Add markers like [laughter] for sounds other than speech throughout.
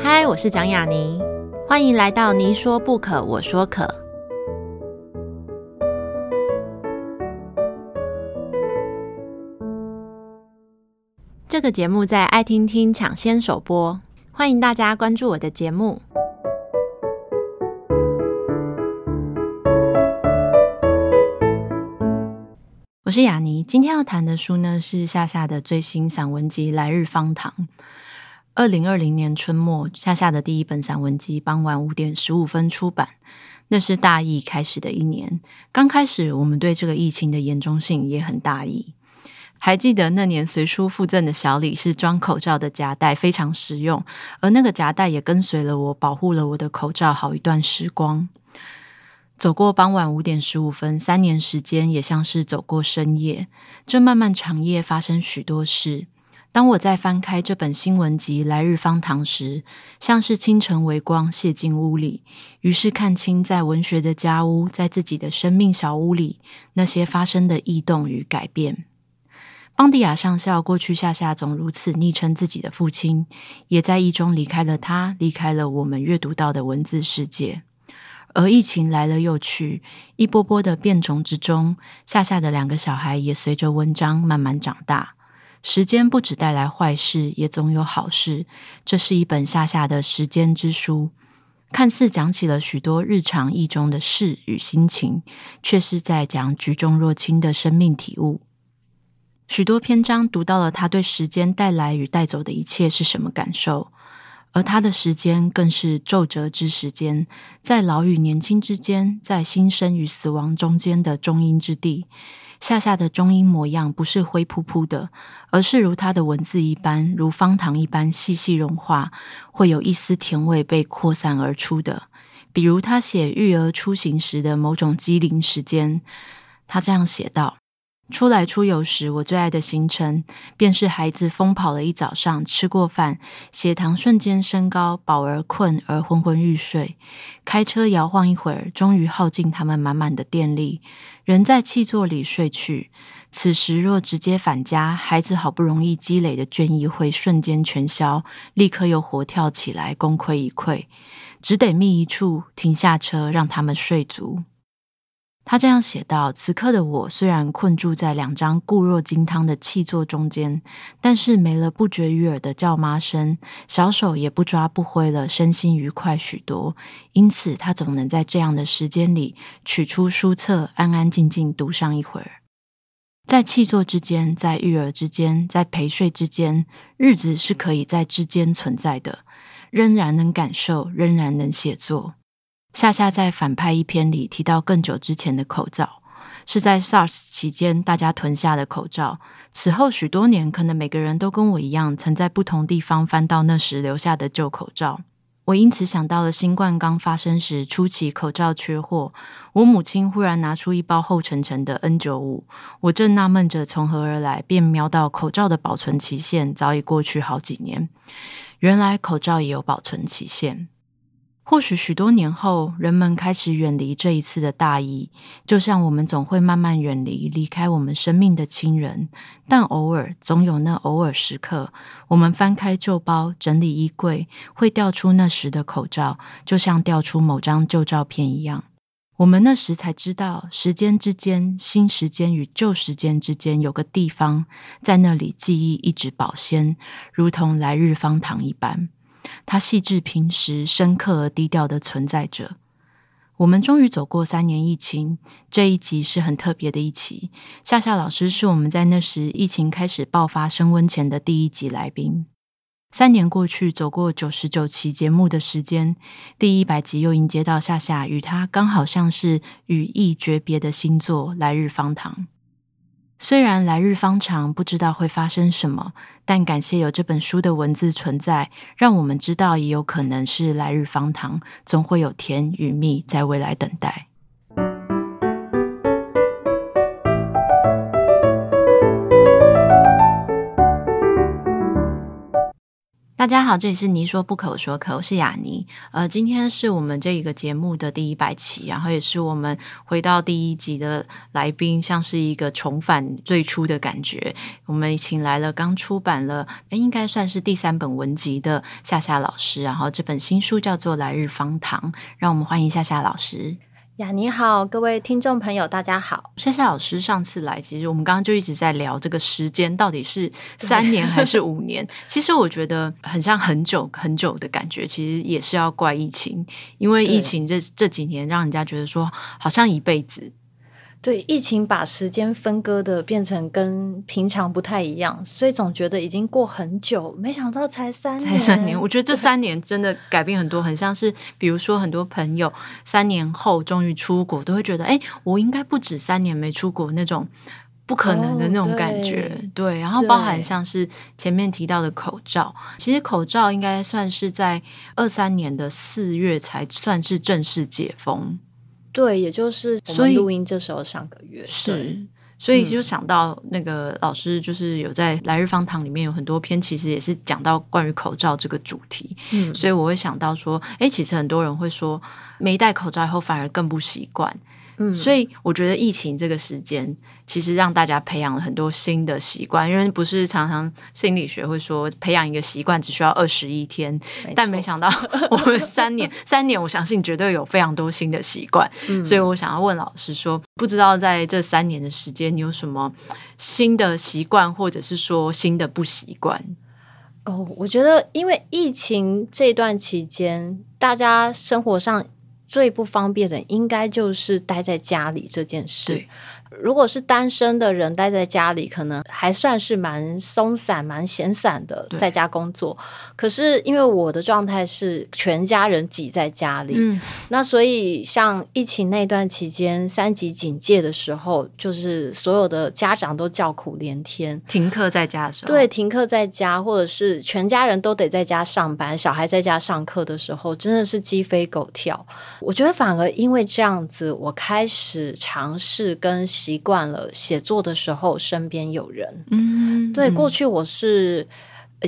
嗨，我是蒋雅妮，欢迎来到你说不可，我说可。这个节目在爱听听抢先首播，欢迎大家关注我的节目。我是雅妮，今天要谈的书呢是夏夏的最新散文集《来日方长》。二零二零年春末，夏夏的第一本散文集傍晚五点十五分出版。那是大疫开始的一年，刚开始我们对这个疫情的严重性也很大意。还记得那年随书附赠的小礼是装口罩的夹带，非常实用，而那个夹带也跟随了我，保护了我的口罩好一段时光。走过傍晚五点十五分，三年时间也像是走过深夜。这漫漫长夜发生许多事。当我在翻开这本新闻集《来日方长》时，像是清晨微光泻进屋里，于是看清在文学的家屋，在自己的生命小屋里，那些发生的异动与改变。邦迪亚上校过去夏夏总如此昵称自己的父亲，也在疫中离开了他，离开了我们阅读到的文字世界。而疫情来了又去，一波波的变种之中，夏夏的两个小孩也随着文章慢慢长大。时间不只带来坏事，也总有好事。这是一本夏夏的时间之书，看似讲起了许多日常意中的事与心情，却是在讲举重若轻的生命体悟。许多篇章读到了他对时间带来与带走的一切是什么感受。而他的时间更是皱褶之时间，在老与年轻之间，在新生与死亡中间的中阴之地。夏夏的中音模样不是灰扑扑的，而是如他的文字一般，如方糖一般细细融化，会有一丝甜味被扩散而出的。比如他写育儿出行时的某种机灵时间，他这样写道。出来出游时，我最爱的行程便是孩子疯跑了一早上，吃过饭，血糖瞬间升高，饱而困而昏昏欲睡。开车摇晃一会儿，终于耗尽他们满满的电力，人在汽座里睡去。此时若直接返家，孩子好不容易积累的倦意会瞬间全消，立刻又活跳起来，功亏一篑，只得觅一处停下车，让他们睡足。他这样写道：“此刻的我虽然困住在两张固若金汤的气座中间，但是没了不绝于耳的叫妈声，小手也不抓不挥了，身心愉快许多。因此，他总能在这样的时间里取出书册，安安静静读上一会儿。在气座之间，在育儿之间，在陪睡之间，日子是可以在之间存在的，仍然能感受，仍然能写作。”夏夏在反派一篇里提到更久之前的口罩，是在 SARS 期间大家囤下的口罩。此后许多年，可能每个人都跟我一样，曾在不同地方翻到那时留下的旧口罩。我因此想到了新冠刚发生时初期口罩缺货，我母亲忽然拿出一包厚沉沉的 N95，我正纳闷着从何而来，便瞄到口罩的保存期限早已过去好几年。原来口罩也有保存期限。或许许多年后，人们开始远离这一次的大疫，就像我们总会慢慢远离离开我们生命的亲人。但偶尔，总有那偶尔时刻，我们翻开旧包，整理衣柜，会调出那时的口罩，就像调出某张旧照片一样。我们那时才知道，时间之间，新时间与旧时间之间有个地方，在那里记忆一直保鲜，如同来日方长一般。它细致平实、深刻而低调地存在着。我们终于走过三年疫情，这一集是很特别的一期。夏夏老师是我们在那时疫情开始爆发升温前的第一集来宾。三年过去，走过九十九期节目的时间，第一百集又迎接到夏夏与他刚好像是与疫诀别的新作《来日方长》。虽然来日方长，不知道会发生什么，但感谢有这本书的文字存在，让我们知道也有可能是来日方长，总会有甜与蜜在未来等待。大家好，这里是你说不可，说可，我是雅尼。呃，今天是我们这一个节目的第一百期，然后也是我们回到第一集的来宾，像是一个重返最初的感觉。我们请来了刚出版了，应该算是第三本文集的夏夏老师，然后这本新书叫做《来日方长》，让我们欢迎夏夏老师。呀，你好，各位听众朋友，大家好。夏夏老师上次来，其实我们刚刚就一直在聊这个时间到底是三年还是五年。其实我觉得很像很久很久的感觉，其实也是要怪疫情，因为疫情这这几年让人家觉得说好像一辈子。对，疫情把时间分割的变成跟平常不太一样，所以总觉得已经过很久，没想到才三年。才三年，我觉得这 [laughs] 三年真的改变很多，很像是比如说很多朋友三年后终于出国，都会觉得哎，我应该不止三年没出国那种不可能的那种感觉。哦、对，对，然后包含像是前面提到的口罩，其实口罩应该算是在二三年的四月才算是正式解封。对，也就是我们录音这时候上个月是，所以就想到那个老师，就是有在《来日方长》里面有很多篇，其实也是讲到关于口罩这个主题。嗯，所以我会想到说，哎，其实很多人会说，没戴口罩以后反而更不习惯。嗯，所以我觉得疫情这个时间，其实让大家培养了很多新的习惯。因为不是常常心理学会说，培养一个习惯只需要二十一天，没。但没想到我们三年，三年，我相信绝对有非常多新的习惯。嗯，所以我想要问老师说，不知道在这三年的时间，你有什么新的习惯，或者是说新的不习惯？哦，我觉得因为疫情这段期间，大家生活上。最不方便的应该就是待在家里这件事。如果是单身的人待在家里，可能还算是蛮松散、蛮闲散的，在家工作。可是因为我的状态是全家人挤在家里，嗯，那所以像疫情那段期间三级警戒的时候，就是所有的家长都叫苦连天，停课在家的时候，对，停课在家，或者是全家人都得在家上班，小孩在家上课的时候，真的是鸡飞狗跳。我觉得反而因为这样子，我开始尝试跟。习惯了写作的时候，身边有人。嗯，对，过去我是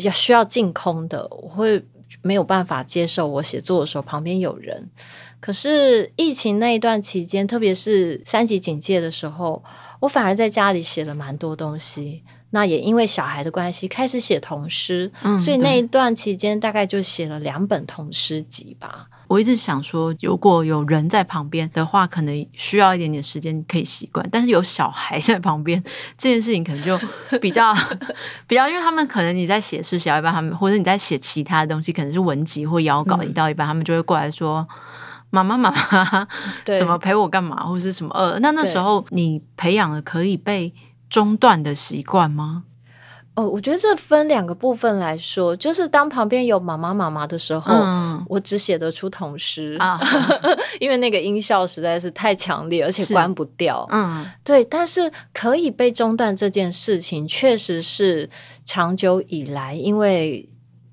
要需要净空的，我会没有办法接受我写作的时候旁边有人。可是疫情那一段期间，特别是三级警戒的时候，我反而在家里写了蛮多东西。那也因为小孩的关系，开始写童诗，嗯，所以那一段期间大概就写了两本童诗集吧。我一直想说，如果有人在旁边的话，可能需要一点点时间可以习惯。但是有小孩在旁边，[laughs] 这件事情可能就比较 [laughs] 比较，因为他们可能你在写诗写到一半，他们或者你在写其他的东西，可能是文集或邀稿，一到一半，他们就会过来说：“妈妈妈妈，什么陪我干嘛，或是什么呃。”那那时候你培养了可以被中断的习惯吗？哦，我觉得这分两个部分来说，就是当旁边有妈妈妈妈的时候，嗯、我只写得出童诗啊，[laughs] 因为那个音效实在是太强烈，而且关不掉。嗯，对。但是可以被中断这件事情，确实是长久以来，因为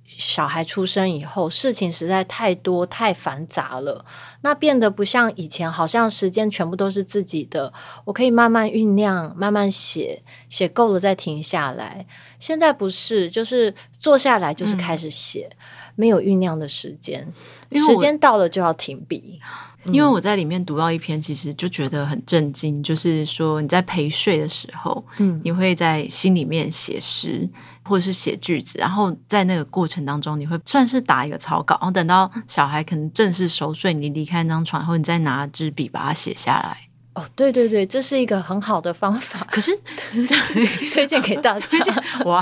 小孩出生以后，事情实在太多太繁杂了，那变得不像以前，好像时间全部都是自己的，我可以慢慢酝酿，慢慢写，写够了再停下来。现在不是，就是坐下来就是开始写，嗯、没有酝酿的时间，时间到了就要停笔。因为我在里面读到一篇，其实就觉得很震惊，就是说你在陪睡的时候，嗯，你会在心里面写诗或者是写句子，然后在那个过程当中，你会算是打一个草稿，然后等到小孩可能正式熟睡，你离开那张床后，你再拿支笔把它写下来。哦，对对对，这是一个很好的方法。可是，[laughs] 推荐给大 [laughs] 家，哇！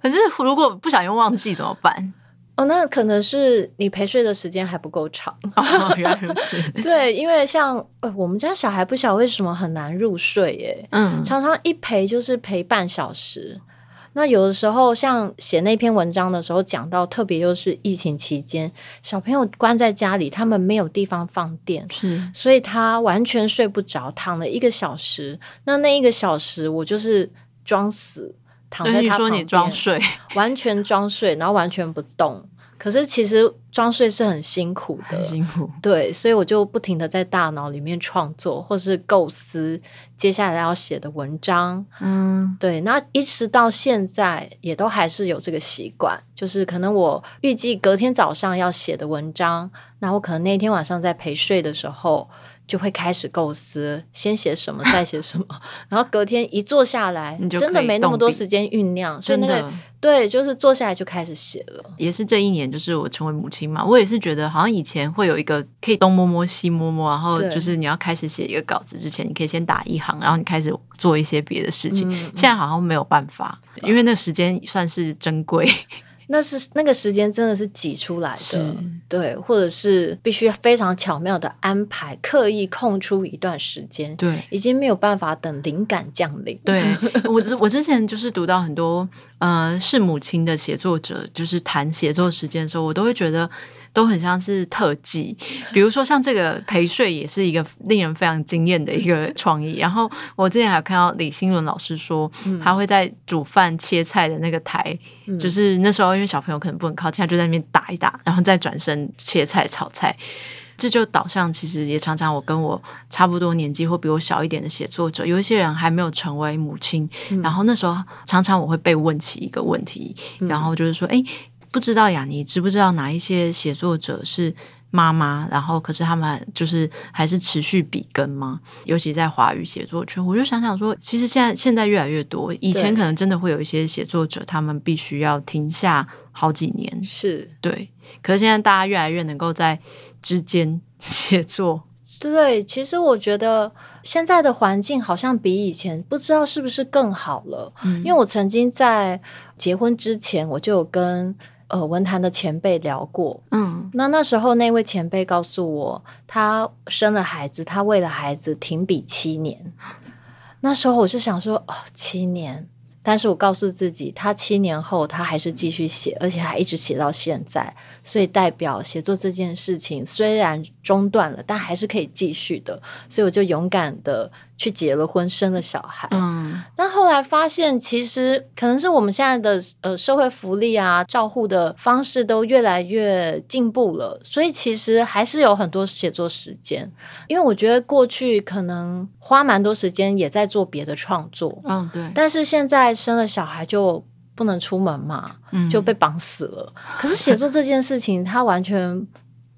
可是如果不小心忘记怎么办？[laughs] 哦，那可能是你陪睡的时间还不够长。哦，原来如此。对，因为像呃，我们家小孩不晓得为什么很难入睡耶，嗯，常常一陪就是陪半小时。那有的时候，像写那篇文章的时候，讲到特别又是疫情期间，小朋友关在家里，他们没有地方放电，是，所以他完全睡不着，躺了一个小时。那那一个小时，我就是装死，躺在他旁边，你说你装睡，完全装睡，然后完全不动。可是其实装睡是很辛苦的，很辛苦。对，所以我就不停的在大脑里面创作，或是构思接下来要写的文章。嗯，对。那一直到现在，也都还是有这个习惯，就是可能我预计隔天早上要写的文章，那我可能那天晚上在陪睡的时候。就会开始构思，先写什么，再写什么，[laughs] 然后隔天一坐下来，真的没那么多时间酝酿，所以那个对，就是坐下来就开始写了。也是这一年，就是我成为母亲嘛，我也是觉得好像以前会有一个可以东摸摸西摸摸，然后就是你要开始写一个稿子之前，你可以先打一行，然后你开始做一些别的事情。嗯、现在好像没有办法，因为那时间算是珍贵。那是那个时间真的是挤出来的，对，或者是必须非常巧妙的安排，刻意空出一段时间，对，已经没有办法等灵感降临。对，[laughs] 我之我之前就是读到很多呃是母亲的写作者，就是谈写作时间的时候，我都会觉得。都很像是特技，比如说像这个陪睡也是一个令人非常惊艳的一个创意。然后我之前还有看到李新伦老师说，他会在煮饭切菜的那个台，嗯、就是那时候因为小朋友可能不能靠近，他就在那边打一打，然后再转身切菜炒菜。这就导向其实也常常我跟我差不多年纪或比我小一点的写作者，有一些人还没有成为母亲，嗯、然后那时候常常我会被问起一个问题，嗯、然后就是说，哎。不知道雅尼知不知道哪一些写作者是妈妈？然后可是他们就是还是持续笔耕吗？尤其在华语写作圈，我就想想说，其实现在现在越来越多，以前可能真的会有一些写作者，他们必须要停下好几年，是对。可是现在大家越来越能够在之间 [laughs] 写作，对。其实我觉得现在的环境好像比以前不知道是不是更好了，嗯，因为我曾经在结婚之前，我就有跟。呃，文坛的前辈聊过，嗯，那那时候那位前辈告诉我，他生了孩子，他为了孩子停笔七年。那时候我就想说，哦，七年，但是我告诉自己，他七年后他还是继续写，而且还一直写到现在，所以代表写作这件事情虽然中断了，但还是可以继续的，所以我就勇敢的。去结了婚，生了小孩，嗯，但后来发现，其实可能是我们现在的呃社会福利啊，照护的方式都越来越进步了，所以其实还是有很多写作时间。因为我觉得过去可能花蛮多时间也在做别的创作，嗯，对。但是现在生了小孩就不能出门嘛，嗯，就被绑死了。可是写作这件事情，它完全。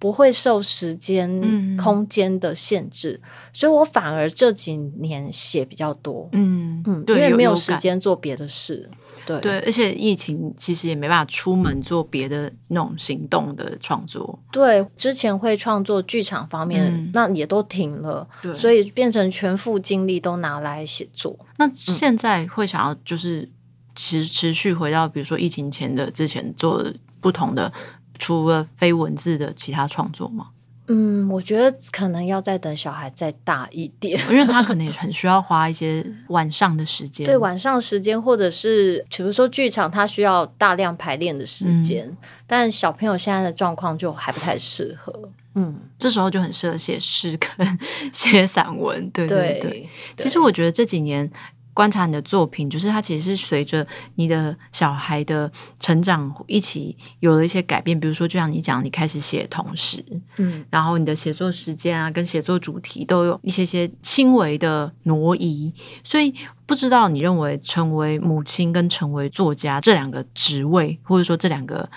不会受时间、嗯、空间的限制，所以我反而这几年写比较多。嗯嗯，对，因为没有时间做别的事。对对，而且疫情其实也没办法出门做别的那种行动的创作。对，之前会创作剧场方面，嗯、那也都停了。对，所以变成全副精力都拿来写作。那现在会想要就是持持续回到，比如说疫情前的之前做不同的。除了非文字的其他创作吗？嗯，我觉得可能要再等小孩再大一点，[laughs] 因为他可能也很需要花一些晚上的时间。对，晚上时间，或者是比如说剧场，他需要大量排练的时间，嗯、但小朋友现在的状况就还不太适合。嗯，这时候就很适合写诗跟 [laughs] 写散文。对对对，对对，其实我觉得这几年。观察你的作品，就是它其实是随着你的小孩的成长一起有了一些改变。比如说，就像你讲，你开始写童诗，嗯，然后你的写作时间啊，跟写作主题都有一些些轻微的挪移。所以，不知道你认为成为母亲跟成为作家这两个职位，或者说这两个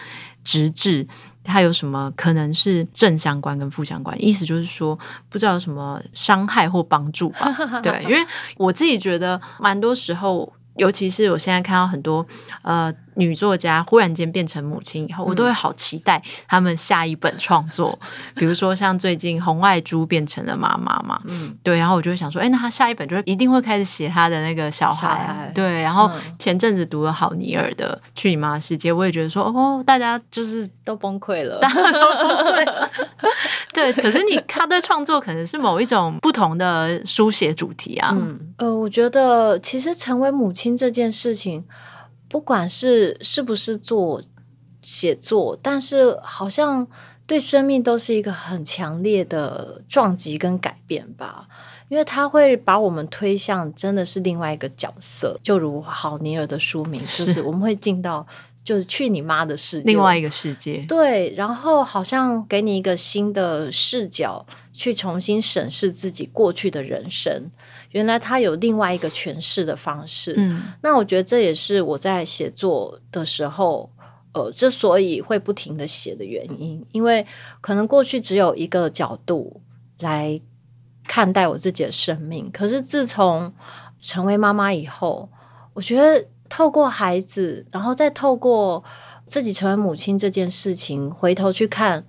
职志。它有什么可能是正相关跟负相关？意思就是说，不知道有什么伤害或帮助吧？[laughs] 对，因为我自己觉得，蛮多时候。尤其是我现在看到很多呃女作家忽然间变成母亲以后，我都会好期待他们下一本创作。嗯、[laughs] 比如说像最近红外珠变成了妈妈嘛，嗯，对，然后我就会想说，哎，那她下一本就是一定会开始写她的那个小孩，小孩对。然后前阵子读了郝尼尔的《去你妈的世界》，我也觉得说，哦，大家就是都崩溃了，大家都崩溃了。对，可是你他对创作可能是某一种不同的书写主题啊。嗯，呃，我觉得其实成为母亲。这件事情，不管是是不是做写作，但是好像对生命都是一个很强烈的撞击跟改变吧，因为它会把我们推向真的是另外一个角色，就如郝尼尔的书名，就是我们会进到就是去你妈的世界，另外一个世界。对，然后好像给你一个新的视角，去重新审视自己过去的人生。原来他有另外一个诠释的方式。嗯，那我觉得这也是我在写作的时候，呃，之所以会不停的写的原因，因为可能过去只有一个角度来看待我自己的生命，可是自从成为妈妈以后，我觉得。透过孩子，然后再透过自己成为母亲这件事情，回头去看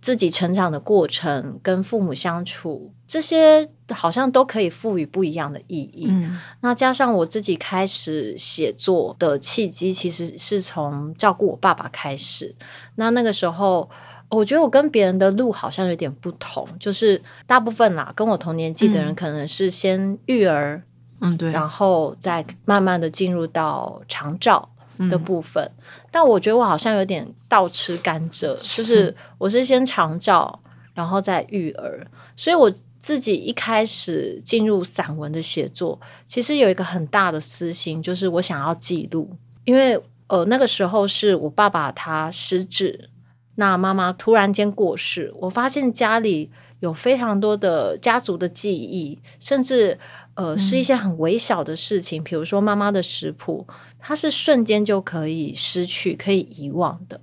自己成长的过程，跟父母相处，这些好像都可以赋予不一样的意义。嗯，那加上我自己开始写作的契机，其实是从照顾我爸爸开始。那那个时候，我觉得我跟别人的路好像有点不同，就是大部分啦，跟我同年纪的人，可能是先育儿。嗯，对，然后再慢慢的进入到长照的部分，嗯，但我觉得我好像有点倒吃甘蔗，就是我是先长照，然后再育儿，所以我自己一开始进入散文的写作，其实有一个很大的私心，就是我想要记录，因为呃那个时候是我爸爸他失智，那妈妈突然间过世，我发现家里有非常多的家族的记忆，甚至。呃，是一些很微小的事情，嗯、比如说妈妈的食谱，它是瞬间就可以失去、可以遗忘的。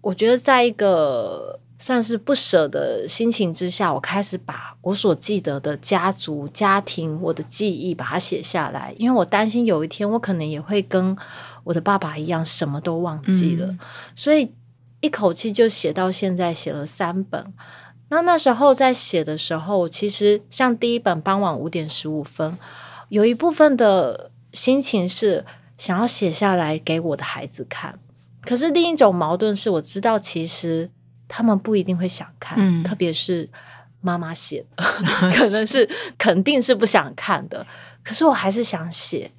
我觉得，在一个算是不舍的心情之下，我开始把我所记得的家族、家庭、我的记忆把它写下来，因为我担心有一天我可能也会跟我的爸爸一样，什么都忘记了，嗯、所以一口气就写到现在，写了三本。那那时候在写的时候，其实像第一本《傍晚五点十五分》，有一部分的心情是想要写下来给我的孩子看。可是另一种矛盾是，我知道其实他们不一定会想看，嗯、特别是妈妈写的，[laughs] 可能是肯定是不想看的。可是我还是想写，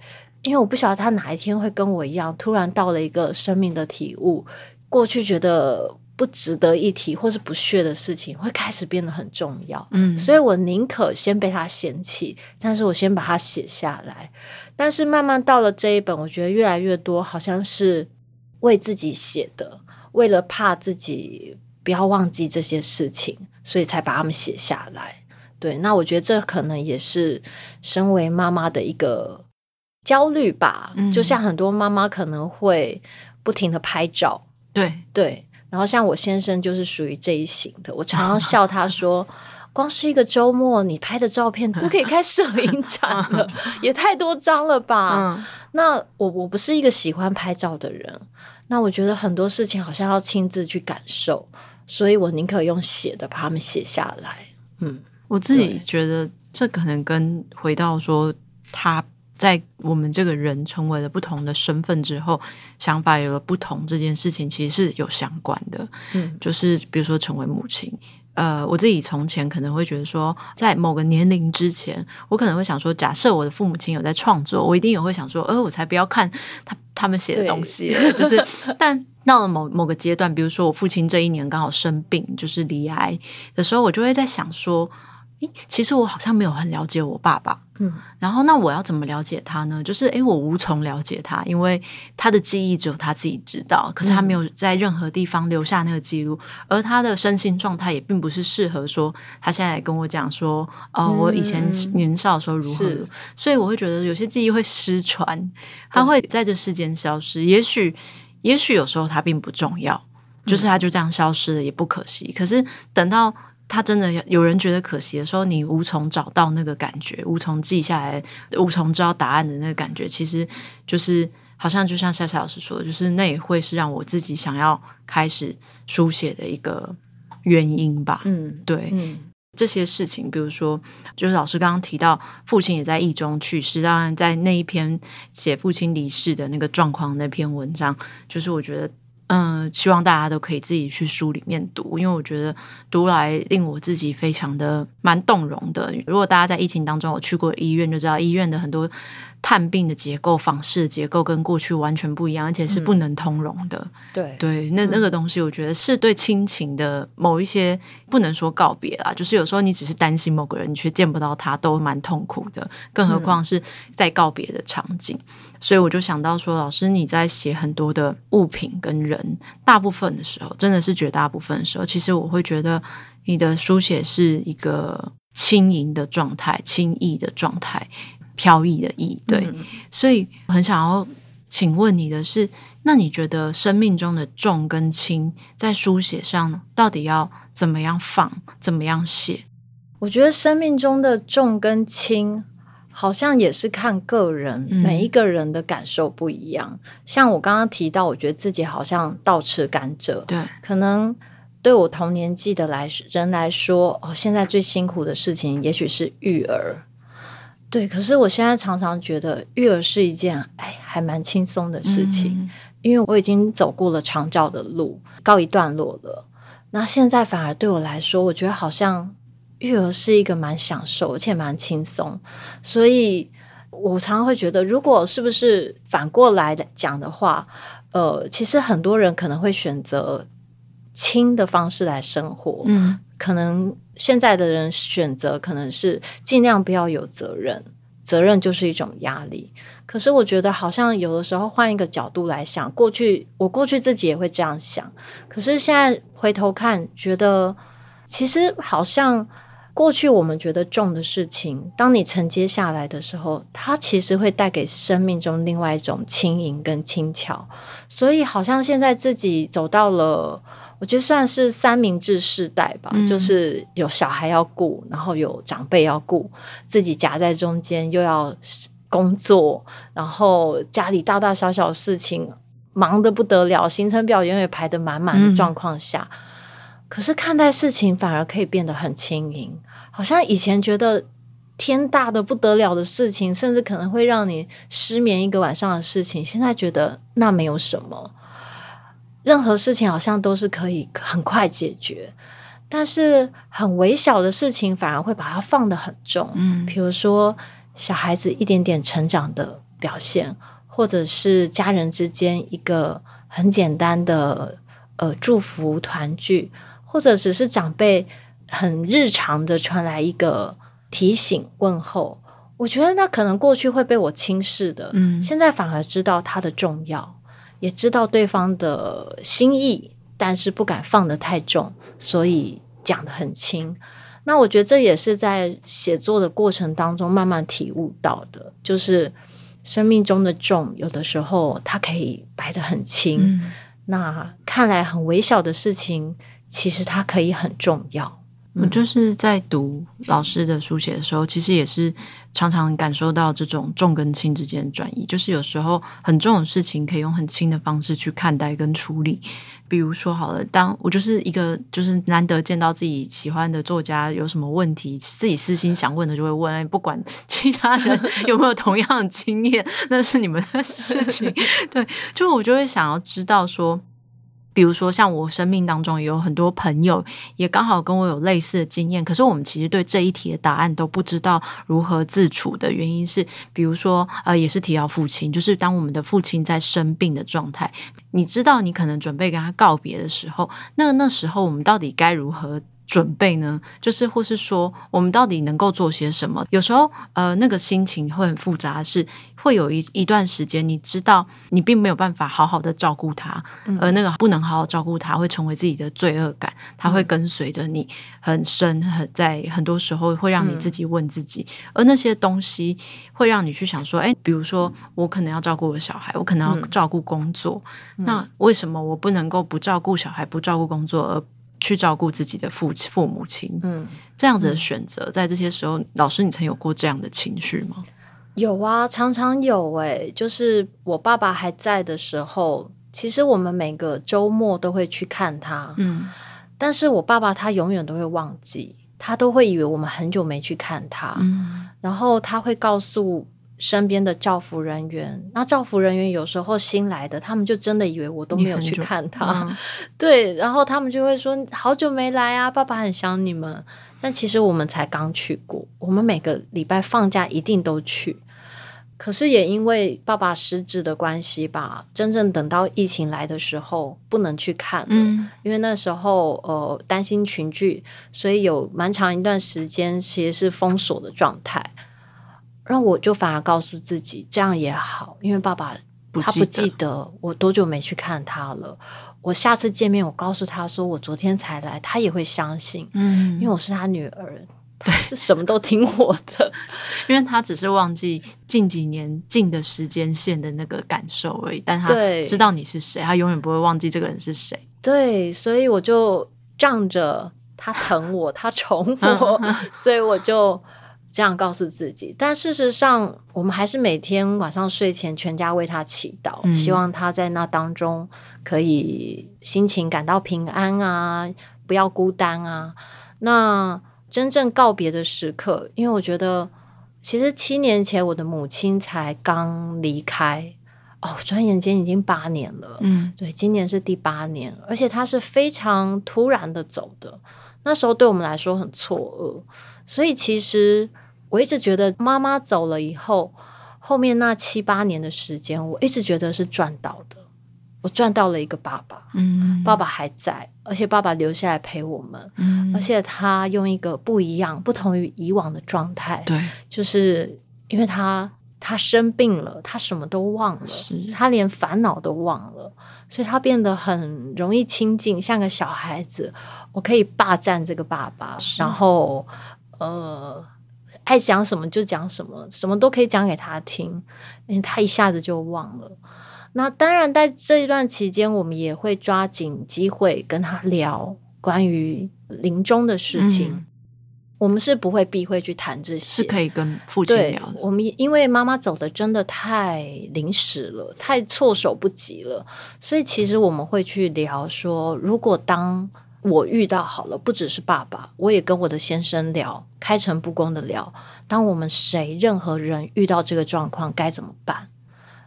因为我不晓得他哪一天会跟我一样，突然到了一个生命的体悟，过去觉得。不值得一提或是不屑的事情，会开始变得很重要。嗯，所以我宁可先被他嫌弃，但是我先把它写下来。但是慢慢到了这一本，我觉得越来越多好像是为自己写的，为了怕自己不要忘记这些事情，所以才把它们写下来。对，那我觉得这可能也是身为妈妈的一个焦虑吧。嗯，就像很多妈妈可能会不停的拍照，对对。然后像我先生就是属于这一型的，我常常笑他说，[laughs] 光是一个周末你拍的照片都可以开摄影展了，[laughs] 也太多张了吧？嗯、那我我不是一个喜欢拍照的人，那我觉得很多事情好像要亲自去感受，所以我宁可用写的把它们写下来。嗯，我自己觉得这可能跟回到说他。在我们这个人成为了不同的身份之后，想法有了不同，这件事情其实是有相关的。嗯，就是比如说成为母亲，呃，我自己从前可能会觉得说，在某个年龄之前，我可能会想说，假设我的父母亲有在创作，我一定也会想说，呃，我才不要看他他们写的东西。就是，但到了某某个阶段，比如说我父亲这一年刚好生病，就是离癌的时候，我就会在想说。诶，其实我好像没有很了解我爸爸，嗯，然后那我要怎么了解他呢？就是诶，我无从了解他，因为他的记忆只有他自己知道，可是他没有在任何地方留下那个记录，嗯、而他的身心状态也并不是适合说他现在跟我讲说，哦，我以前年少的时候如何，是所以我会觉得有些记忆会失传，他会在这世间消失。也许，也许有时候它并不重要，就是它就这样消失了，也不可惜。可是等到。它真的有人觉得可惜的时候，你无从找到那个感觉，无从记下来，无从知道答案的那个感觉，其实就是好像就像夏夏老师说的，就是那也会是让我自己想要开始书写的一个原因吧。嗯，对，嗯，这些事情，比如说，就是老师刚刚提到父亲也在疫中去世，当然在那一篇写父亲离世的那个状况那篇文章，就是我觉得。嗯，希望大家都可以自己去书里面读，因为我觉得读来令我自己非常的蛮动容的。如果大家在疫情当中有去过医院，就知道医院的很多探病的结构、访视的结构跟过去完全不一样，而且是不能通融的。嗯、对对，那那个东西，我觉得是对亲情的某一些不能说告别啦，就是有时候你只是担心某个人，你却见不到他，都蛮痛苦的。更何况是在告别的场景。所以我就想到说，老师你在写很多的物品跟人，大部分的时候，真的是绝大部分的时候，其实我会觉得你的书写是一个轻盈的状态，轻易的状态，飘逸的逸。对，嗯、所以很想要请问你的是，那你觉得生命中的重跟轻，在书写上到底要怎么样放，怎么样写？我觉得生命中的重跟轻。好像也是看个人，嗯、每一个人的感受不一样。像我刚刚提到，我觉得自己好像倒吃甘蔗。对，可能对我同年纪的来人来说，哦，现在最辛苦的事情也许是育儿。对，可是我现在常常觉得育儿是一件哎，还蛮轻松的事情，嗯、因为我已经走过了长照的路，告一段落了。那现在反而对我来说，我觉得好像。育儿是一个蛮享受，而且蛮轻松，所以我常常会觉得，如果是不是反过来讲的话，呃，其实很多人可能会选择轻的方式来生活，嗯，可能现在的人选择可能是尽量不要有责任，责任就是一种压力。可是我觉得，好像有的时候换一个角度来想，过去我过去自己也会这样想，可是现在回头看，觉得其实好像。过去我们觉得重的事情，当你承接下来的时候，它其实会带给生命中另外一种轻盈跟轻巧。所以，好像现在自己走到了，我觉得算是三明治世代吧，嗯、就是有小孩要顾，然后有长辈要顾，自己夹在中间又要工作，然后家里大大小小的事情忙得不得了，行程表永远排得满满的状况下。嗯可是看待事情反而可以变得很轻盈，好像以前觉得天大的不得了的事情，甚至可能会让你失眠一个晚上的事情，现在觉得那没有什么，任何事情好像都是可以很快解决。但是很微小的事情反而会把它放得很重，嗯，比如说小孩子一点点成长的表现，或者是家人之间一个很简单的呃祝福团聚。或者只是长辈很日常的传来一个提醒问候，我觉得那可能过去会被我轻视的，嗯，现在反而知道它的重要，也知道对方的心意，但是不敢放得太重，所以讲得很轻。那我觉得这也是在写作的过程当中慢慢体悟到的，就是生命中的重，有的时候它可以摆得很轻，那看来很微小的事情。其实它可以很重要。我就是在读老师的书写的时候，其实也是常常感受到这种重跟轻之间的转移。就是有时候很重的事情，可以用很轻的方式去看待跟处理。比如说，好了，当我就是一个就是难得见到自己喜欢的作家有什么问题，自己私心想问的就会问，不管 [laughs] 其他人有没有同样的经验，那是你们的事情。[laughs] 对，就我就会想要知道说。比如说，像我生命当中也有很多朋友，也刚好跟我有类似的经验。可是我们其实对这一题的答案都不知道如何自处的原因是，比如说，呃，也是提到父亲，就是当我们的父亲在生病的状态，你知道你可能准备跟他告别的时候，那那时候我们到底该如何准备呢？就是或是说，我们到底能够做些什么？有时候，呃，那个心情会很复杂，是会有一一段时间，你知道你并没有办法好好的照顾他，嗯、而那个不能好好照顾他，会成为自己的罪恶感，他会跟随着你很深，很在很多时候会让你自己问自己，嗯、而那些东西会让你去想说，哎，比如说我可能要照顾我小孩，我可能要照顾工作，嗯、那为什么我不能够不照顾小孩，不照顾工作而去照顾自己的父亲、父母亲，嗯，这样子的选择，在这些时候，老师，你曾有过这样的情绪吗？有啊，常常有诶、欸，就是我爸爸还在的时候，其实我们每个周末都会去看他，嗯，但是我爸爸他永远都会忘记，他都会以为我们很久没去看他，嗯，然后他会告诉。身边的照服人员，那照服人员有时候新来的，他们就真的以为我都没有去看他，嗯、[laughs] 对，然后他们就会说好久没来啊，爸爸很想你们。但其实我们才刚去过，我们每个礼拜放假一定都去。可是也因为爸爸失智的关系吧，真正等到疫情来的时候，不能去看了，嗯、因为那时候呃担心群聚，所以有蛮长一段时间其实是封锁的状态。让我就反而告诉自己，这样也好，因为爸爸他不记得我多久没去看他了。我下次见面，我告诉他说我昨天才来，他也会相信。嗯，因为我是他女儿，对，这什么都听我的。[laughs] 因为他只是忘记近几年近的时间线的那个感受而已，但他知道你是谁，他永远不会忘记这个人是谁。对，所以我就仗着他疼我，他宠我，[laughs] 所以我就。这样告诉自己，但事实上，我们还是每天晚上睡前全家为他祈祷，嗯、希望他在那当中可以心情感到平安啊，不要孤单啊。那真正告别的时刻，因为我觉得，其实七年前我的母亲才刚离开，哦，转眼间已经八年了。嗯，对，今年是第八年，而且他是非常突然的走的，那时候对我们来说很错愕，所以其实。我一直觉得妈妈走了以后，后面那七八年的时间，我一直觉得是赚到的。我赚到了一个爸爸，嗯，爸爸还在，而且爸爸留下来陪我们，嗯，而且他用一个不一样、不同于以往的状态，对，就是因为他他生病了，他什么都忘了，是他连烦恼都忘了，所以他变得很容易亲近，像个小孩子。我可以霸占这个爸爸，然后呃。爱讲什么就讲什么，什么都可以讲给他听，因为他一下子就忘了。那当然，在这一段期间，我们也会抓紧机会跟他聊关于临终的事情。嗯、我们是不会避讳去谈这些，是可以跟父亲聊的。我们因为妈妈走的真的太临时了，太措手不及了，所以其实我们会去聊说，如果当。我遇到好了，不只是爸爸，我也跟我的先生聊，开诚布公的聊。当我们谁任何人遇到这个状况该怎么办？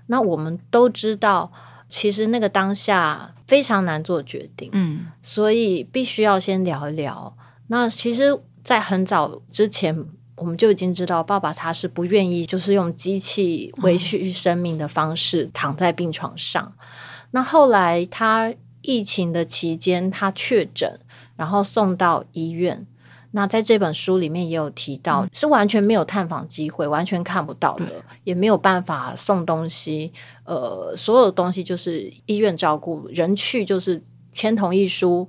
那我们都知道，其实那个当下非常难做决定，嗯，所以必须要先聊一聊。那其实，在很早之前，我们就已经知道，爸爸他是不愿意，就是用机器维续生命的方式躺在病床上。嗯、那后来他。疫情的期间，他确诊，然后送到医院。那在这本书里面也有提到，嗯、是完全没有探访机会，完全看不到的，也没有办法送东西。呃，所有东西就是医院照顾，人去就是签同意书、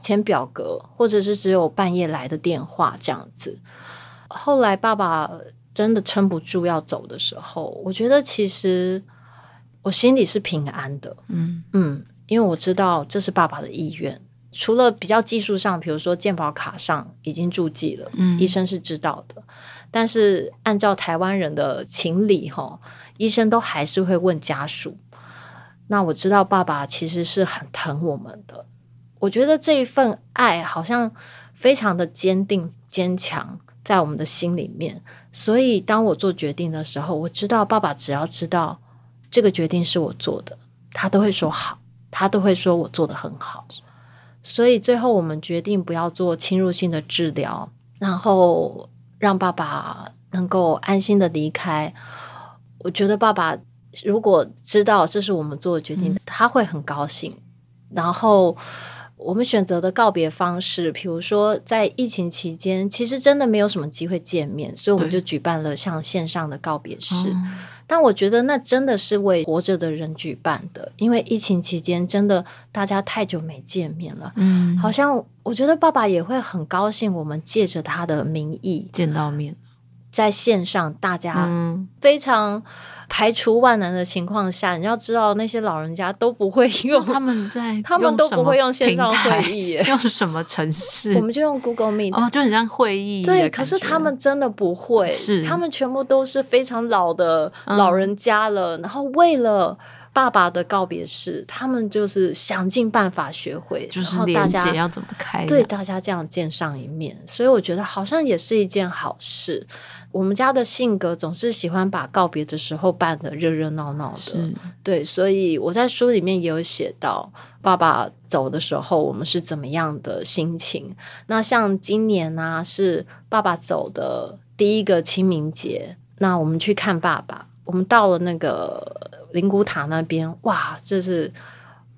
签表格，或者是只有半夜来的电话这样子。后来爸爸真的撑不住要走的时候，我觉得其实我心里是平安的。嗯嗯。因为我知道这是爸爸的意愿，除了比较技术上，比如说健保卡上已经注记了，嗯，医生是知道的。但是按照台湾人的情理，哈，医生都还是会问家属。那我知道爸爸其实是很疼我们的，我觉得这一份爱好像非常的坚定坚强在我们的心里面。所以当我做决定的时候，我知道爸爸只要知道这个决定是我做的，他都会说好。他都会说我做得很好，所以最后我们决定不要做侵入性的治疗，然后让爸爸能够安心的离开。我觉得爸爸如果知道这是我们做的决定，嗯、他会很高兴。然后我们选择的告别方式，比如说在疫情期间，其实真的没有什么机会见面，所以我们就举办了像线上的告别式。嗯但我觉得那真的是为活着的人举办的，因为疫情期间真的大家太久没见面了，嗯，好像我觉得爸爸也会很高兴，我们借着他的名义见到面，在线上大家非常。排除万难的情况下，你要知道那些老人家都不会用，他们在 [laughs] 他们都不会用线上会议，[laughs] 用什么城市？我们就用 Google Meet，哦，就很像会议。对，可是他们真的不会，是他们全部都是非常老的老人家了，嗯、然后为了爸爸的告别式，他们就是想尽办法学会，就是大家要怎么开，对大家这样见上一面，所以我觉得好像也是一件好事。我们家的性格总是喜欢把告别的时候办的热热闹闹的，对，所以我在书里面也有写到爸爸走的时候，我们是怎么样的心情。那像今年呢、啊，是爸爸走的第一个清明节，那我们去看爸爸，我们到了那个灵谷塔那边，哇，这是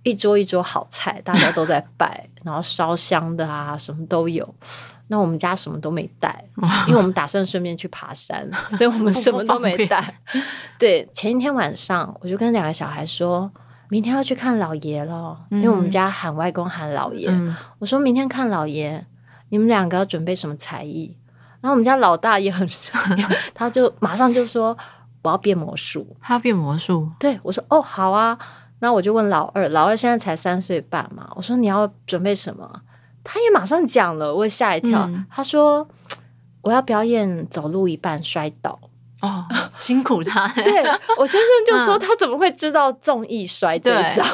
一桌一桌好菜，大家都在拜，[laughs] 然后烧香的啊，什么都有。那我们家什么都没带，[laughs] 因为我们打算顺便去爬山，[laughs] 所以我们什么都没带。对，前一天晚上我就跟两个小孩说，明天要去看老爷了，嗯、因为我们家喊外公喊老爷。嗯、我说明天看老爷，你们两个要准备什么才艺？然后我们家老大也很，他就马上就说我要变魔术，他要变魔术。对，我说哦好啊，那我就问老二，老二现在才三岁半嘛，我说你要准备什么？他也马上讲了，我吓一跳。嗯、他说：“我要表演走路一半摔倒。”哦，辛苦他。[laughs] 对，我先生就说：“他怎么会知道综艺摔这一招？”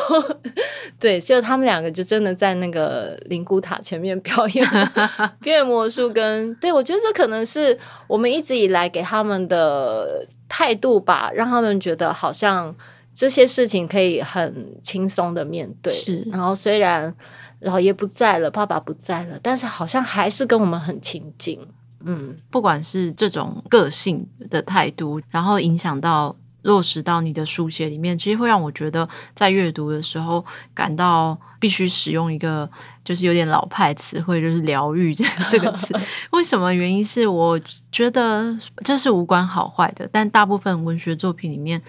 对，[laughs] 对，所以他们两个就真的在那个灵骨塔前面表演 [laughs] 表演魔术。跟对，我觉得这可能是我们一直以来给他们的态度吧，让他们觉得好像这些事情可以很轻松的面对。是，然后虽然。老爷不在了，爸爸不在了，但是好像还是跟我们很亲近。嗯，不管是这种个性的态度，然后影响到落实到你的书写里面，其实会让我觉得在阅读的时候感到必须使用一个就是有点老派词汇，就是疗愈这个词。[laughs] 为什么？原因是我觉得这是无关好坏的，但大部分文学作品里面。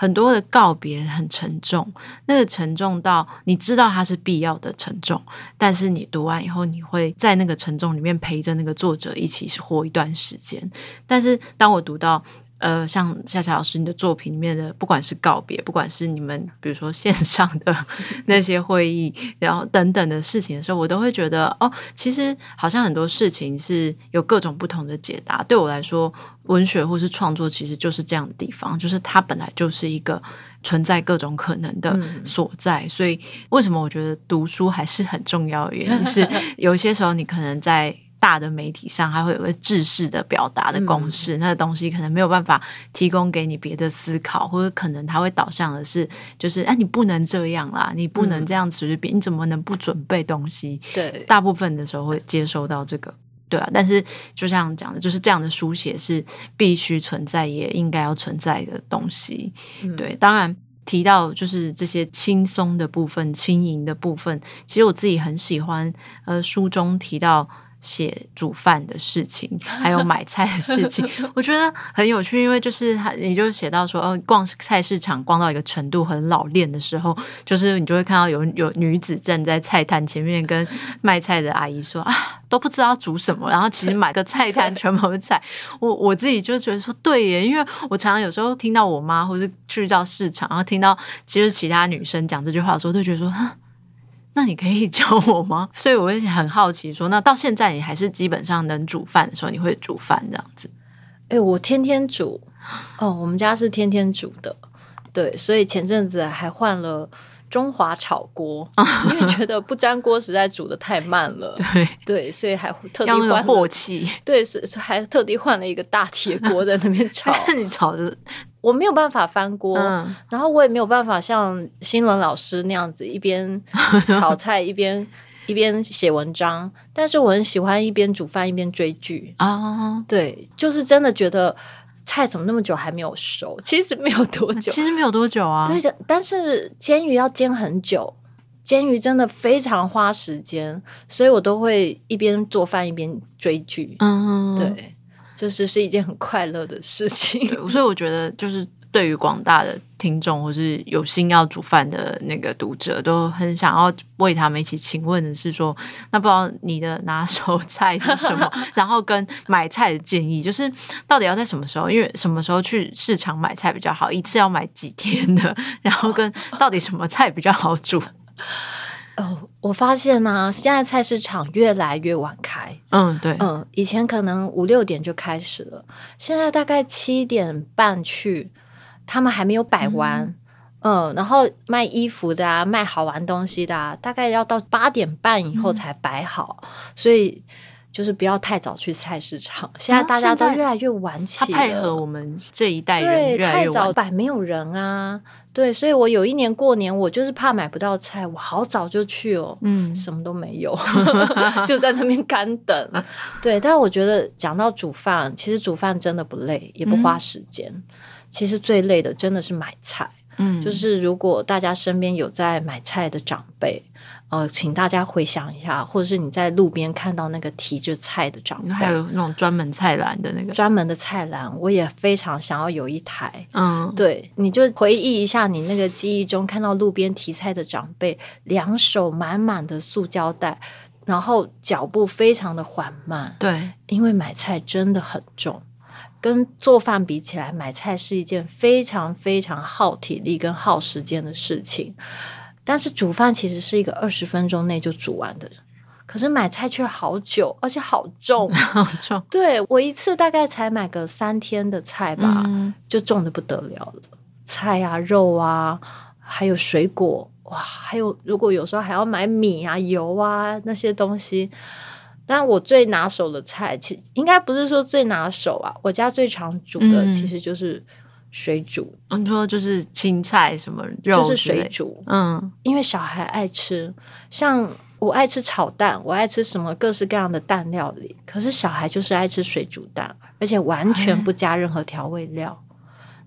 很多的告别很沉重，那个沉重到你知道它是必要的沉重，但是你读完以后，你会在那个沉重里面陪着那个作者一起活一段时间。但是当我读到。呃，像夏夏老师你的作品里面的，不管是告别，不管是你们比如说线上的 [laughs] 那些会议，然后等等的事情的时候，我都会觉得哦，其实好像很多事情是有各种不同的解答。对我来说，文学或是创作其实就是这样的地方，就是它本来就是一个存在各种可能的所在。嗯、所以，为什么我觉得读书还是很重要的原因是，[laughs] 有些时候你可能在。大的媒体上，还会有个制式的表达的公式，嗯、那个东西可能没有办法提供给你别的思考，或者可能它会导向的是，就是哎，你不能这样啦，你不能这样随随便，你怎么能不准备东西？对，大部分的时候会接收到这个，对啊。但是就像讲的，就是这样的书写是必须存在，也应该要存在的东西。嗯、对，当然提到就是这些轻松的部分、轻盈的部分，其实我自己很喜欢。呃，书中提到。写煮饭的事情，还有 [laughs] 买菜的事情，我觉得很有趣。因为就是他，你就写到说，哦，逛菜市场逛到一个程度很老练的时候，就是你就会看到有有女子站在菜摊前面，跟卖菜的阿姨说啊，都不知道煮什么，然后其实买个菜摊全部是菜。我我自己就觉得说，对耶，因为我常常有时候听到我妈，或是去到市场，然后听到其实其他女生讲这句话的时候，都觉得说，那你可以教我吗？[laughs] 所以我也很好奇说，说那到现在你还是基本上能煮饭的时候，你会煮饭这样子？哎、欸，我天天煮哦，我们家是天天煮的，对，所以前阵子还换了中华炒锅，[laughs] 因为觉得不粘锅实在煮的太慢了，对对，所以还特地换火气，对，是还特地换了一个大铁锅在那边炒，[laughs] 你炒的。我没有办法翻锅，嗯、然后我也没有办法像新闻老师那样子一边 [laughs] 炒菜一边一边写文章。但是我很喜欢一边煮饭一边追剧啊！对，就是真的觉得菜怎么那么久还没有熟？其实没有多久，其实没有多久啊。对的，但是煎鱼要煎很久，煎鱼真的非常花时间，所以我都会一边做饭一边追剧。嗯，对。就是是一件很快乐的事情，所以我觉得，就是对于广大的听众或是有心要煮饭的那个读者，都很想要为他们一起请问的是说，那不知道你的拿手菜是什么？[laughs] 然后跟买菜的建议，就是到底要在什么时候？因为什么时候去市场买菜比较好？一次要买几天的？[laughs] 然后跟到底什么菜比较好煮？[laughs] 哦，我发现呢、啊，现在菜市场越来越晚开。嗯，对，嗯，以前可能五六点就开始了，现在大概七点半去，他们还没有摆完。嗯，嗯，然后卖衣服的啊，卖好玩东西的啊，大概要到八点半以后才摆好，嗯、所以就是不要太早去菜市场。现在大家都越来越晚起，他配合我们这一代人越来越晚，对，太早摆没有人啊。对，所以我有一年过年，我就是怕买不到菜，我好早就去哦，嗯，什么都没有，[laughs] 就在那边干等。对，但我觉得讲到煮饭，其实煮饭真的不累，也不花时间。嗯、其实最累的真的是买菜，嗯，就是如果大家身边有在买菜的长辈，呃，请大家回想一下，或者是你在路边看到那个提着菜的长辈，还有那种专门菜篮的那个专门的菜篮，我也非常想要有一台。嗯，对，你就回忆一下你那个记忆中看到路边提菜的长辈，两手满满的塑胶袋，然后脚步非常的缓慢。对，因为买菜真的很重，跟做饭比起来，买菜是一件非常非常耗体力跟耗时间的事情。但是煮饭其实是一个二十分钟内就煮完的，可是买菜却好久，而且好重，[laughs] 好重。对，我一次大概才买个三天的菜吧，嗯、就重的不得了了。菜啊、肉啊，还有水果，哇，还有如果有时候还要买米啊、油啊那些东西。但我最拿手的菜，其实应该不是说最拿手啊，我家最常煮的其实就是。水煮，你说就是青菜什么肉，就是水煮，嗯，因为小孩爱吃，像我爱吃炒蛋，我爱吃什么各式各样的蛋料理，可是小孩就是爱吃水煮蛋，而且完全不加任何调味料，哎、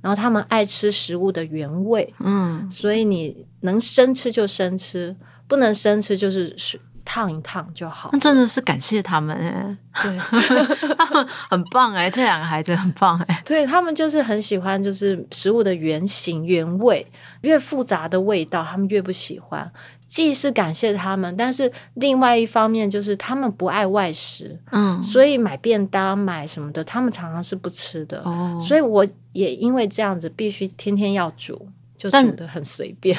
然后他们爱吃食物的原味，嗯，所以你能生吃就生吃，不能生吃就是水。烫一烫就好，那真的是感谢他们哎，对，[laughs] 他们很棒哎，这两个孩子很棒哎，对，他们就是很喜欢，就是食物的原型原味，越复杂的味道他们越不喜欢。既是感谢他们，但是另外一方面就是他们不爱外食，嗯，所以买便当买什么的，他们常常是不吃的哦。所以我也因为这样子，必须天天要煮。就煮的很随便，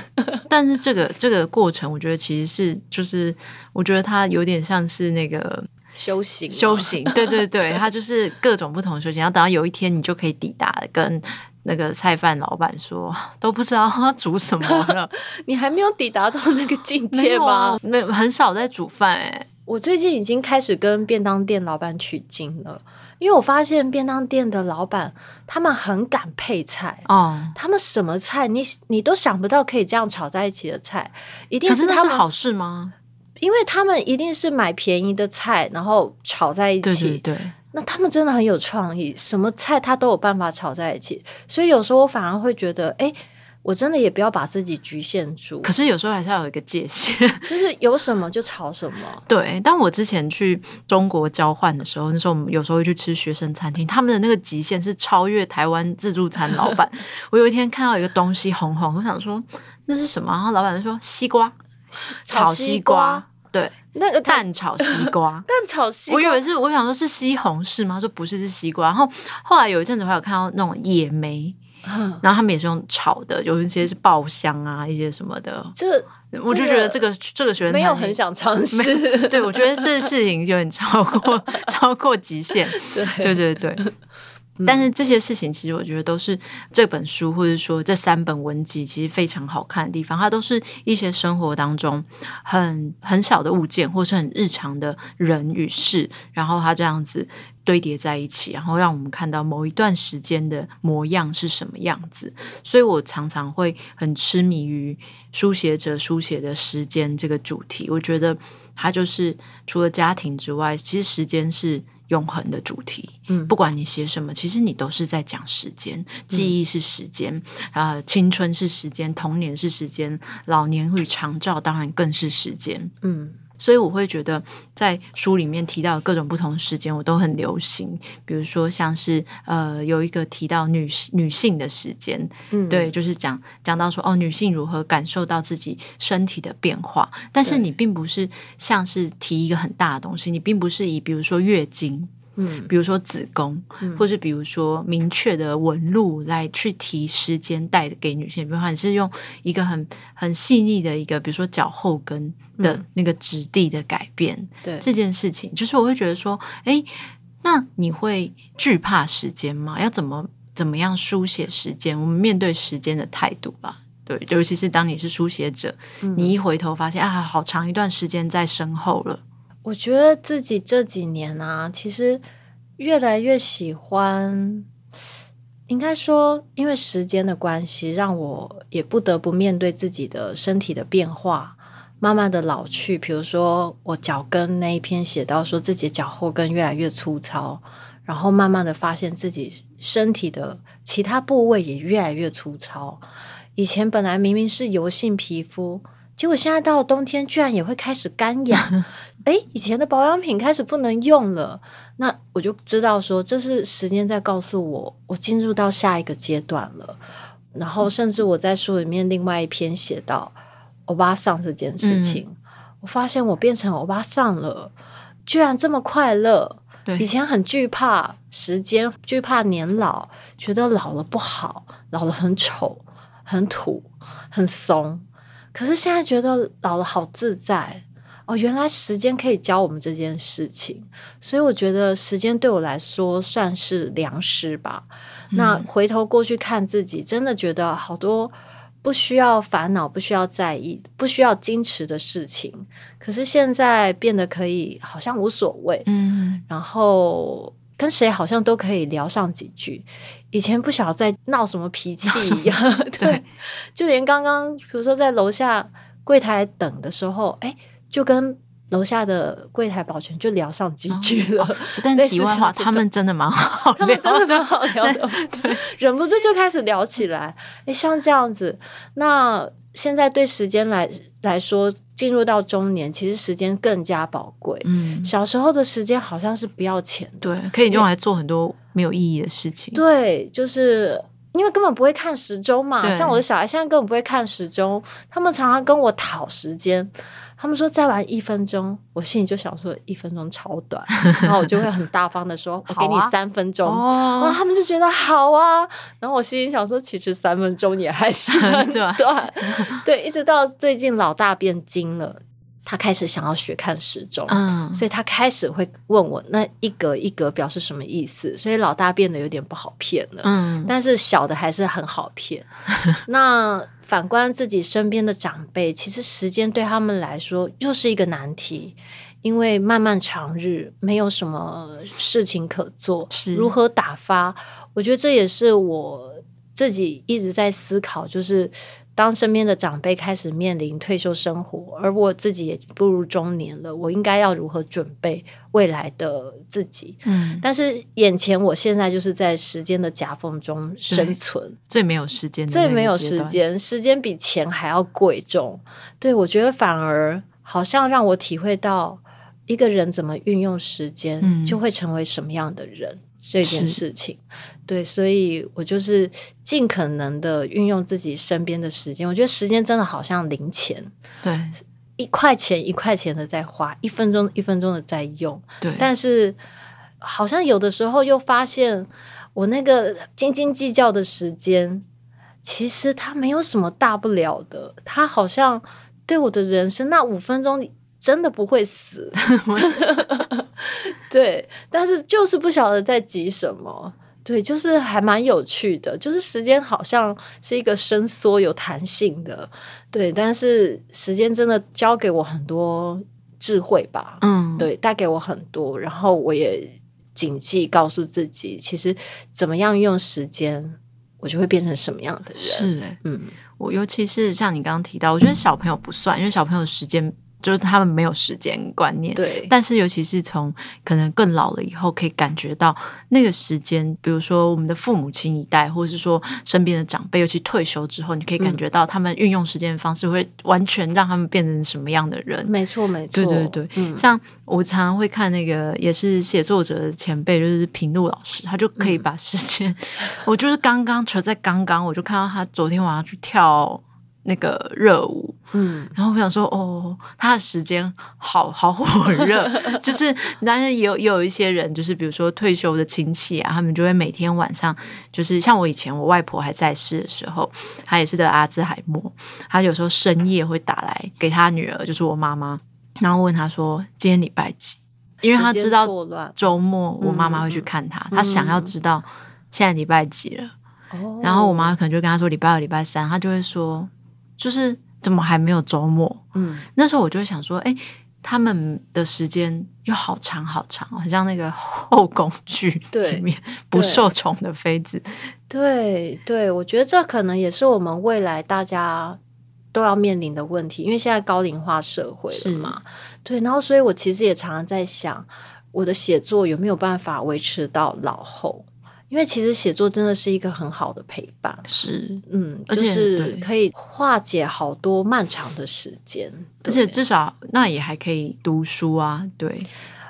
但，是这个这个过程，我觉得其实是就是，我觉得它有点像是那个修行，修行，对对对，[laughs] 它就是各种不同的修行。然后等到有一天，你就可以抵达跟那个菜贩老板说，都不知道他煮什么了。[laughs] 你还没有抵达到那个境界吗？没有，很少在煮饭哎。我最近已经开始跟便当店老板取经了。因为我发现便当店的老板他们很敢配菜哦，他们什么菜你你都想不到可以这样炒在一起的菜，一定是他们，好事吗？因为他们一定是买便宜的菜，然后炒在一起。对对对，那他们真的很有创意，什么菜他都有办法炒在一起。所以有时候我反而会觉得，哎。我真的也不要把自己局限住，可是有时候还是要有一个界限，[laughs] 就是有什么就炒什么。对，但我之前去中国交换的时候，那时候我们有时候会去吃学生餐厅，他们的那个极限是超越台湾自助餐老板。[laughs] 我有一天看到一个东西红红，我想说那是什么？然后老板就说西瓜，炒西瓜，对，那个蛋炒西瓜，蛋炒西瓜。[laughs] 我以为是，我想说是西红柿吗？他说不是，是西瓜。然后后来有一阵子我还有看到那种野莓。然后他们也是用炒的，有一些是爆香啊，一些什么的。这个、我就觉得这个这个学生没有很想尝试。对，我觉得这个事情有点超过 [laughs] 超过极限。对对对对。但是这些事情，其实我觉得都是这本书，或者说这三本文集，其实非常好看的地方。它都是一些生活当中很很小的物件，或是很日常的人与事，然后它这样子堆叠在一起，然后让我们看到某一段时间的模样是什么样子。所以我常常会很痴迷于书写者书写的时间这个主题。我觉得它就是除了家庭之外，其实时间是。永恒的主题，嗯，不管你写什么，其实你都是在讲时间。记忆是时间，嗯、呃，青春是时间，童年是时间，老年与长照当然更是时间，嗯。所以我会觉得，在书里面提到各种不同时间，我都很流行。比如说，像是呃，有一个提到女女性的时间，嗯，对，就是讲讲到说，哦，女性如何感受到自己身体的变化。但是你并不是像是提一个很大的东西，你并不是以比如说月经。嗯，比如说子宫，嗯、或是比如说明确的纹路来去提时间带给女性，比如说你是用一个很很细腻的一个，比如说脚后跟的那个质地的改变，嗯、对这件事情，就是我会觉得说，哎，那你会惧怕时间吗？要怎么怎么样书写时间？我们面对时间的态度吧，对，尤其是当你是书写者，嗯、你一回头发现啊，好长一段时间在身后了。我觉得自己这几年啊，其实越来越喜欢，应该说，因为时间的关系，让我也不得不面对自己的身体的变化，慢慢的老去。比如说，我脚跟那一篇写到说自己脚后跟越来越粗糙，然后慢慢的发现自己身体的其他部位也越来越粗糙。以前本来明明是油性皮肤。结果现在到了冬天，居然也会开始干痒。[laughs] 哎，以前的保养品开始不能用了，那我就知道说，这是时间在告诉我，我进入到下一个阶段了。然后，甚至我在书里面另外一篇写到欧巴桑这件事情，嗯、我发现我变成欧巴桑了，居然这么快乐。对，以前很惧怕时间，惧怕年老，觉得老了不好，老了很丑、很土、很怂。可是现在觉得老了好自在。哦，原来时间可以教我们这件事情，所以我觉得时间对我来说算是良师吧。嗯。那回头过去看自己，真的觉得好多不需要烦恼、不需要在意、不需要矜持的事情，可是现在变得可以好像无所谓。嗯，然后跟谁好像都可以聊上几句。以前不晓得在闹什么脾气一样，[laughs] 对，就连刚刚比如说在楼下柜台等的时候，哎。就跟楼下的柜台保全就聊上几句了，哦哦、但 [laughs] 题外话，他们真的蛮好，他们真的蛮好聊的，[laughs] 对，忍不住就开始聊起来。哎，像这样子，那现在对时间来来说，进入到中年，其实时间更加宝贵。嗯，小时候的时间好像是不要钱的，对，可以用来做很多没有意义的事情。对，就是因为根本不会看时钟嘛。像我的小孩现在根本不会看时钟，他们常常跟我讨时间。他们说再玩一分钟，我心里就想说一分钟超短，[laughs] 然后我就会很大方的说，我给你三分钟，啊，然后他们就觉得好啊，然后我心里想说，其实三分钟也还是 [laughs] 很短，[laughs] 对，一直到最近老大变精了，他开始想要学看时钟，嗯，所以他开始会问我那一格一格表示什么意思，所以老大变得有点不好骗了，嗯，但是小的还是很好骗，[laughs] 那。反观自己身边的长辈，其实时间对他们来说又是一个难题，因为漫漫长日没有什么事情可做，是如何打发？我觉得这也是我自己一直在思考，就是。当身边的长辈开始面临退休生活，而我自己也步入中年了，我应该要如何准备未来的自己？嗯，但是眼前我现在就是在时间的夹缝中生存，最没有时间，最没有时间，时间比钱还要贵重。对，我觉得反而好像让我体会到，一个人怎么运用时间，嗯，就会成为什么样的人。这件事情，对，所以我就是尽可能的运用自己身边的时间。我觉得时间真的好像零钱，对，一块钱一块钱的在花，一分钟一分钟的在用，对。但是好像有的时候又发现，我那个斤斤计较的时间，其实它没有什么大不了的。它好像对我的人生那五分钟。真的不会死，[laughs] [laughs] 对，但是就是不晓得在急什么，对，就是还蛮有趣的，就是时间好像是一个伸缩有弹性的，对，但是时间真的教给我很多智慧吧，嗯，对，带给我很多，然后我也谨记告诉自己，其实怎么样用时间，我就会变成什么样的人，是、欸，嗯，我尤其是像你刚刚提到，我觉得小朋友不算，因为小朋友时间。就是他们没有时间观念，对。但是尤其是从可能更老了以后，可以感觉到那个时间，比如说我们的父母亲一代，或者是说身边的长辈，尤其退休之后，你可以感觉到他们运用时间的方式，会完全让他们变成什么样的人。没错，没错，对对对。嗯，像我常常会看那个也是写作者的前辈，就是平路老师，他就可以把时间，嗯、我就是刚刚，就在刚刚，我就看到他昨天晚上去跳。那个热舞，嗯，然后我想说，哦，他的时间好好火热，[laughs] 就是，但是有有一些人，就是比如说退休的亲戚啊，他们就会每天晚上，就是像我以前我外婆还在世的时候，她也是得阿兹海默，她有时候深夜会打来给她女儿，就是我妈妈，然后问她说今天礼拜几，因为她知道周末我妈妈会去看她，她想要知道现在礼拜几了，哦，然后我妈可能就跟她说礼拜二、礼拜三，她就会说。就是怎么还没有周末？嗯，那时候我就会想说，哎，他们的时间又好长好长，很像那个后宫剧里面不受宠的妃子。对对，我觉得这可能也是我们未来大家都要面临的问题，因为现在高龄化社会了嘛。对，然后所以我其实也常常在想，我的写作有没有办法维持到老后？因为其实写作真的是一个很好的陪伴，是，嗯，就是可以化解好多漫长的时间，而且至少那也还可以读书啊，对。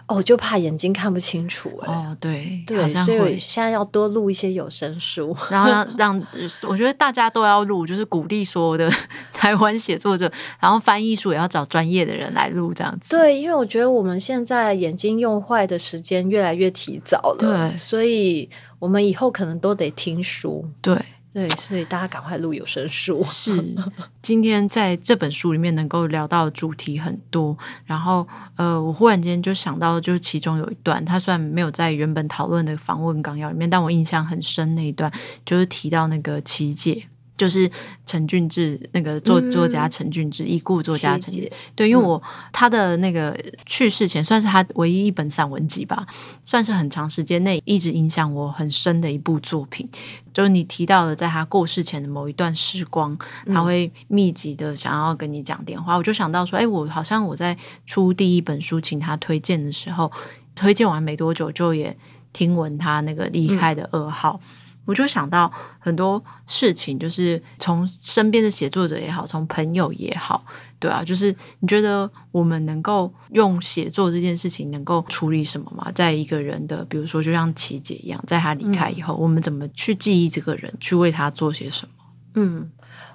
哦，就怕眼睛看不清楚哎。哦，对对，所以我现在要多录一些有声书，然后让让我觉得大家都要录，就是鼓励所有的 [laughs] 台湾写作者，然后翻译书也要找专业的人来录这样子。对，因为我觉得我们现在眼睛用坏的时间越来越提早了，对，所以我们以后可能都得听书。对。对，所以大家赶快录有声书。是，今天在这本书里面能够聊到的主题很多，然后呃，我忽然间就想到，就是其中有一段，他虽然没有在原本讨论的访问纲要里面，但我印象很深那一段，就是提到那个奇姐。就是陈俊志那个作作家陈俊志，已故作家陈俊志。对，因为我他的那个去世前，算是他唯一一本散文集吧，算是很长时间内一直影响我很深的一部作品。就是你提到的，在他过世前的某一段时光，他会密集的想要跟你讲电话，我就想到说，哎，我好像我在出第一本书请他推荐的时候，推荐完没多久，就也听闻他那个离开的噩耗。我就想到很多事情，就是从身边的写作者也好，从朋友也好，对啊，就是你觉得我们能够用写作这件事情能够处理什么吗？在一个人的，比如说就像琪姐一样，在他离开以后，嗯，我们怎么去记忆这个人，去为他做些什么？嗯，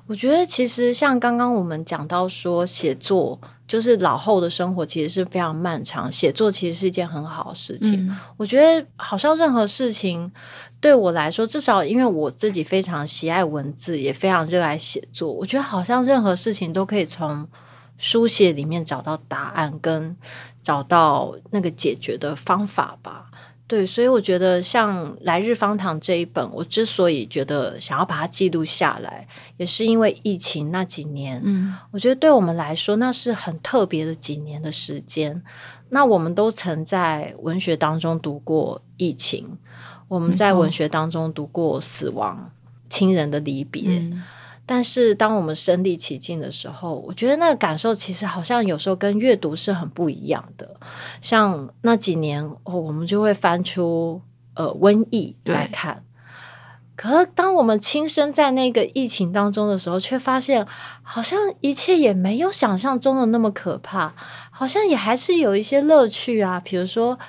我觉得其实像刚刚我们讲到说，写作就是老后的生活其实是非常漫长，写作其实是一件很好的事情。嗯，我觉得好像任何事情。对我来说，至少因为我自己非常喜爱文字，也非常热爱写作。我觉得好像任何事情都可以从书写里面找到答案，跟找到那个解决的方法吧。对，所以我觉得像《来日方长》这一本，我之所以觉得想要把它记录下来，也是因为疫情那几年。嗯，我觉得对我们来说，那是很特别的几年的时间。那我们都曾在文学当中读过疫情。我们在文学当中读过死亡、亲人的离别，嗯，但是当我们身历其境的时候，我觉得那个感受其实好像有时候跟阅读是很不一样的。像那几年，哦，我们就会翻出呃瘟疫来看，可是当我们亲身在那个疫情当中的时候，却发现好像一切也没有想象中的那么可怕，好像也还是有一些乐趣啊，比如说。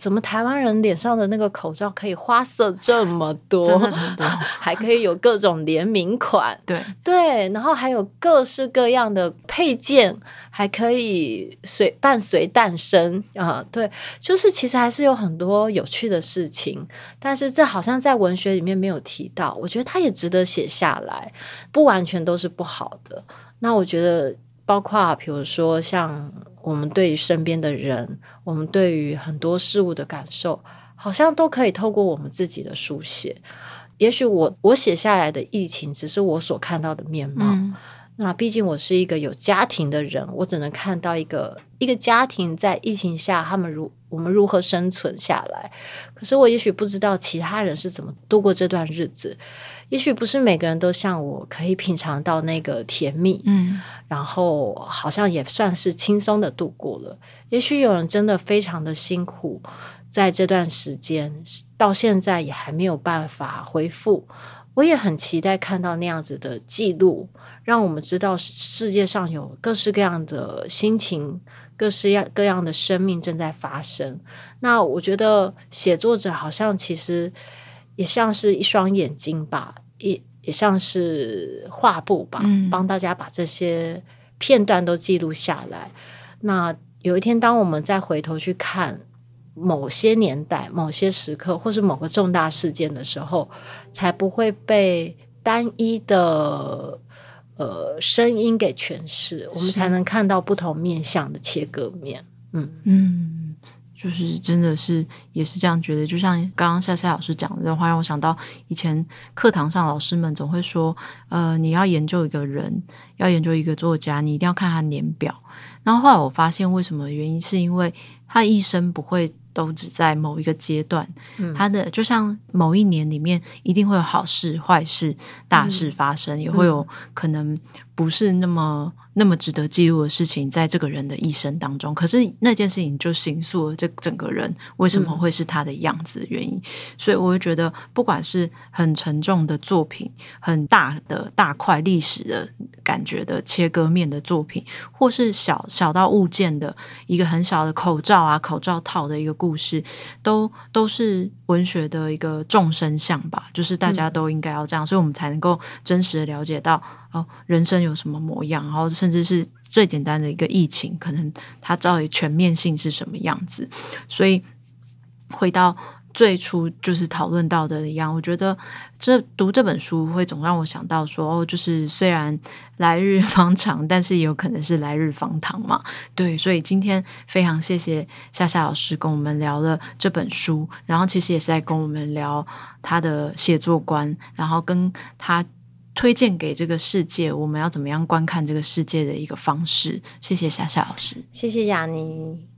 怎么台湾人脸上的那个口罩可以花色这么多？[laughs] 还可以有各种联名款，对对，然后还有各式各样的配件，还可以随伴随诞生啊，对，就是其实还是有很多有趣的事情，但是这好像在文学里面没有提到，我觉得它也值得写下来，不完全都是不好的。那我觉得。包括比如说，像我们对于身边的人，我们对于很多事物的感受，好像都可以透过我们自己的书写。也许我我写下来的疫情，只是我所看到的面貌。嗯。那毕竟我是一个有家庭的人，我只能看到一个一个家庭在疫情下，他们如我们如何生存下来。可是我也许不知道其他人是怎么度过这段日子。也许不是每个人都像我可以品尝到那个甜蜜，嗯，然后好像也算是轻松的度过了。也许有人真的非常的辛苦，在这段时间到现在也还没有办法恢复。我也很期待看到那样子的记录，让我们知道世界上有各式各样的心情，各式样各样的生命正在发生。那我觉得写作者好像其实。也像是一双眼睛吧，也也像是画布吧，嗯，帮大家把这些片段都记录下来。那有一天，当我们再回头去看某些年代、某些时刻，或是某个重大事件的时候，才不会被单一的呃声音给诠释，我们才能看到不同面向的切割面。嗯嗯。就是真的是也是这样觉得，就像刚刚夏夏老师讲的话，让我想到以前课堂上老师们总会说，呃，你要研究一个人，要研究一个作家，你一定要看他年表。然后后来我发现，为什么原因是因为他一生不会都只在某一个阶段，嗯、他的就像某一年里面一定会有好事、坏事、大事发生，嗯、也会有可能。不是那么那么值得记录的事情，在这个人的一生当中，可是那件事情就形塑了这整个人为什么会是他的样子的原因。所以我会觉得，不管是很沉重的作品，很大的大块历史的感觉的切割面的作品，或是小小到物件的一个很小的口罩啊、口罩套的一个故事，都都是文学的一个众生相吧。就是大家都应该要这样，嗯、所以我们才能够真实的了解到。哦，人生有什么模样？然后甚至是最简单的一个疫情，可能它到底全面性是什么样子？所以回到最初就是讨论到的一样，我觉得这读这本书会总让我想到说，哦，就是虽然来日方长，但是也有可能是来日方长嘛。对，所以今天非常谢谢夏夏老师跟我们聊了这本书，然后其实也是在跟我们聊他的写作观，然后跟他。推荐给这个世界，我们要怎么样观看这个世界的一个方式？谢谢夏夏老师，谢谢雅尼。